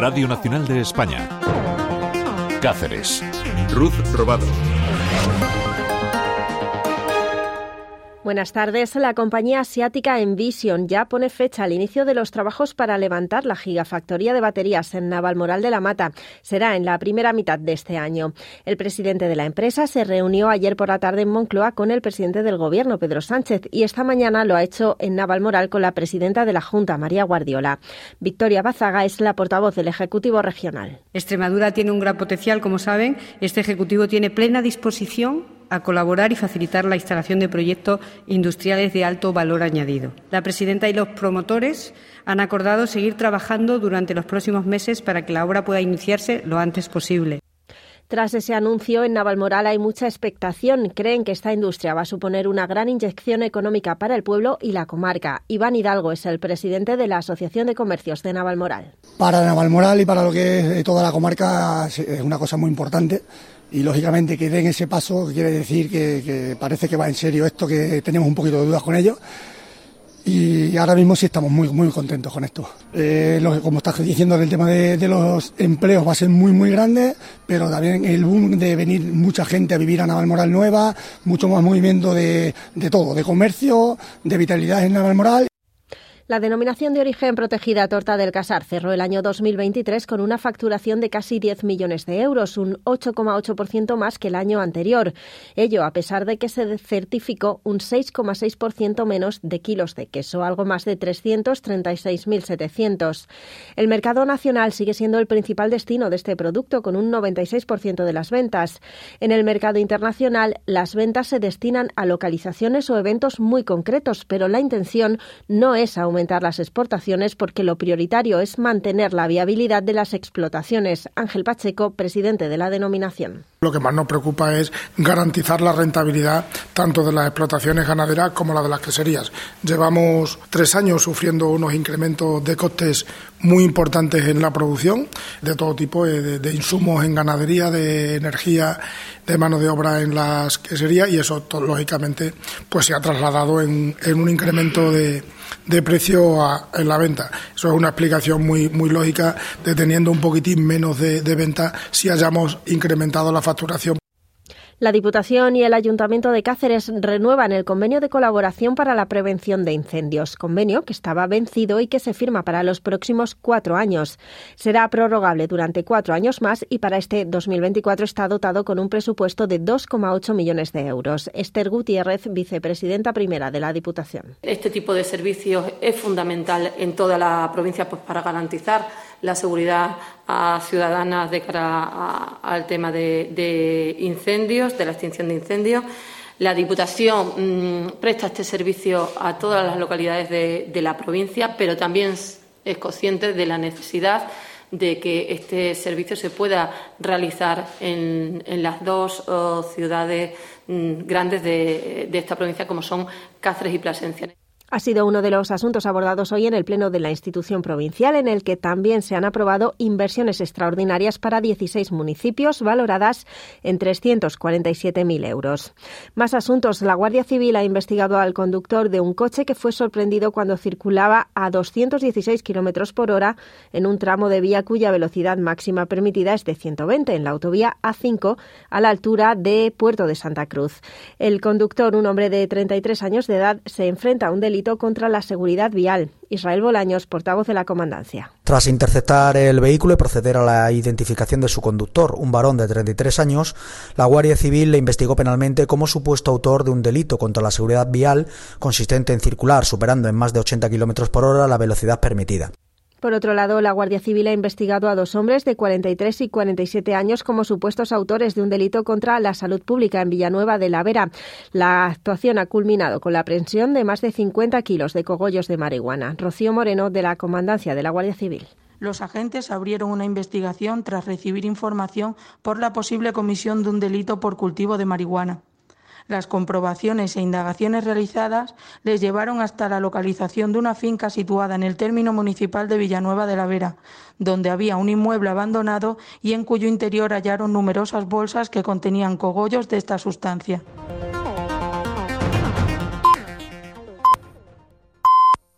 Radio Nacional de España. Cáceres. Ruth Robado. Buenas tardes. La compañía asiática Envision ya pone fecha al inicio de los trabajos para levantar la gigafactoría de baterías en Navalmoral de la Mata. Será en la primera mitad de este año. El presidente de la empresa se reunió ayer por la tarde en Moncloa con el presidente del gobierno, Pedro Sánchez, y esta mañana lo ha hecho en Navalmoral con la presidenta de la Junta, María Guardiola. Victoria Bazaga es la portavoz del Ejecutivo Regional. Extremadura tiene un gran potencial, como saben. Este Ejecutivo tiene plena disposición a colaborar y facilitar la instalación de proyectos industriales de alto valor añadido. La presidenta y los promotores han acordado seguir trabajando durante los próximos meses para que la obra pueda iniciarse lo antes posible. Tras ese anuncio, en Navalmoral hay mucha expectación. Creen que esta industria va a suponer una gran inyección económica para el pueblo y la comarca. Iván Hidalgo es el presidente de la Asociación de Comercios de Navalmoral. Para Navalmoral y para lo que es toda la comarca es una cosa muy importante y lógicamente que den ese paso quiere decir que, parece que va en serio esto, que tenemos un poquito de dudas con ellos y ahora mismo sí estamos muy muy contentos con esto. Eh, como estás diciendo, el tema de, los empleos va a ser muy muy grande, pero también el boom de venir mucha gente a vivir a Navalmoral Nueva, mucho más movimiento de, de todo, de comercio, de vitalidad en Navalmoral la denominación de origen protegida Torta del Casar cerró el año 2023 con una facturación de casi 10 millones de euros, un 8,8% más que el año anterior. Ello a pesar de que se certificó un 6,6% menos de kilos de queso, algo más de 336.700. El mercado nacional sigue siendo el principal destino de este producto, con un 96% de las ventas. En el mercado internacional, las ventas se destinan a localizaciones o eventos muy concretos, pero la intención no es aumentar las exportaciones porque lo prioritario es mantener la viabilidad de las explotaciones. Ángel Pacheco, presidente de la denominación. Lo que más nos preocupa es garantizar la rentabilidad tanto de las explotaciones ganaderas como la de las queserías. Llevamos tres años sufriendo unos incrementos de costes muy importantes en la producción de todo tipo eh, de, insumos en ganadería, de energía, de mano de obra en las queserías y eso lógicamente pues se ha trasladado en, un incremento de, de precio en la venta. Eso es una explicación muy, muy lógica de teniendo un poquitín menos de, de venta si hayamos incrementado la facturación la Diputación y el Ayuntamiento de Cáceres renuevan el convenio de colaboración para la prevención de incendios, convenio que estaba vencido y que se firma para los próximos cuatro años. Será prorrogable durante cuatro años más y para este 2024 está dotado con un presupuesto de 2,8 millones de euros. Esther Gutiérrez, vicepresidenta primera de la Diputación. Este tipo de servicios es fundamental en toda la provincia pues, para garantizar la seguridad a ciudadanas de cara al tema de, incendios, de la extinción de incendios. La Diputación mm, presta este servicio a todas las localidades de, la provincia, pero también es consciente de la necesidad de que este servicio se pueda realizar en, las dos oh, ciudades mm, grandes de, de, esta provincia, como son Cáceres y Plasencia ha sido uno de los asuntos abordados hoy en el Pleno de la institución provincial, en el que también se han aprobado inversiones extraordinarias para 16 municipios, valoradas en 347.000 euros. Más asuntos. La Guardia Civil ha investigado al conductor de un coche que fue sorprendido cuando circulaba a 216 kilómetros por hora en un tramo de vía cuya velocidad máxima permitida es de 120 en la autovía A5 a la altura de Puerto de Santa Cruz. El conductor, un hombre de 33 años de edad, se enfrenta a un delito contra la seguridad vial. Israel Bolaños, portavoz de la comandancia. Tras interceptar el vehículo y proceder a la identificación de su conductor, un varón de 33 años, la Guardia Civil le investigó penalmente como supuesto autor de un delito contra la seguridad vial consistente en circular superando en más de 80 km por hora la velocidad permitida. Por otro lado, la Guardia Civil ha investigado a dos hombres de 43 y 47 años como supuestos autores de un delito contra la salud pública en Villanueva de la Vera. La actuación ha culminado con la aprehensión de más de 50 kilos de cogollos de marihuana. Rocío Moreno, de la Comandancia de la Guardia Civil. Los agentes abrieron una investigación tras recibir información por la posible comisión de un delito por cultivo de marihuana. Las comprobaciones e indagaciones realizadas les llevaron hasta la localización de una finca situada en el término municipal de Villanueva de la Vera, donde había un inmueble abandonado y en cuyo interior hallaron numerosas bolsas que contenían cogollos de esta sustancia.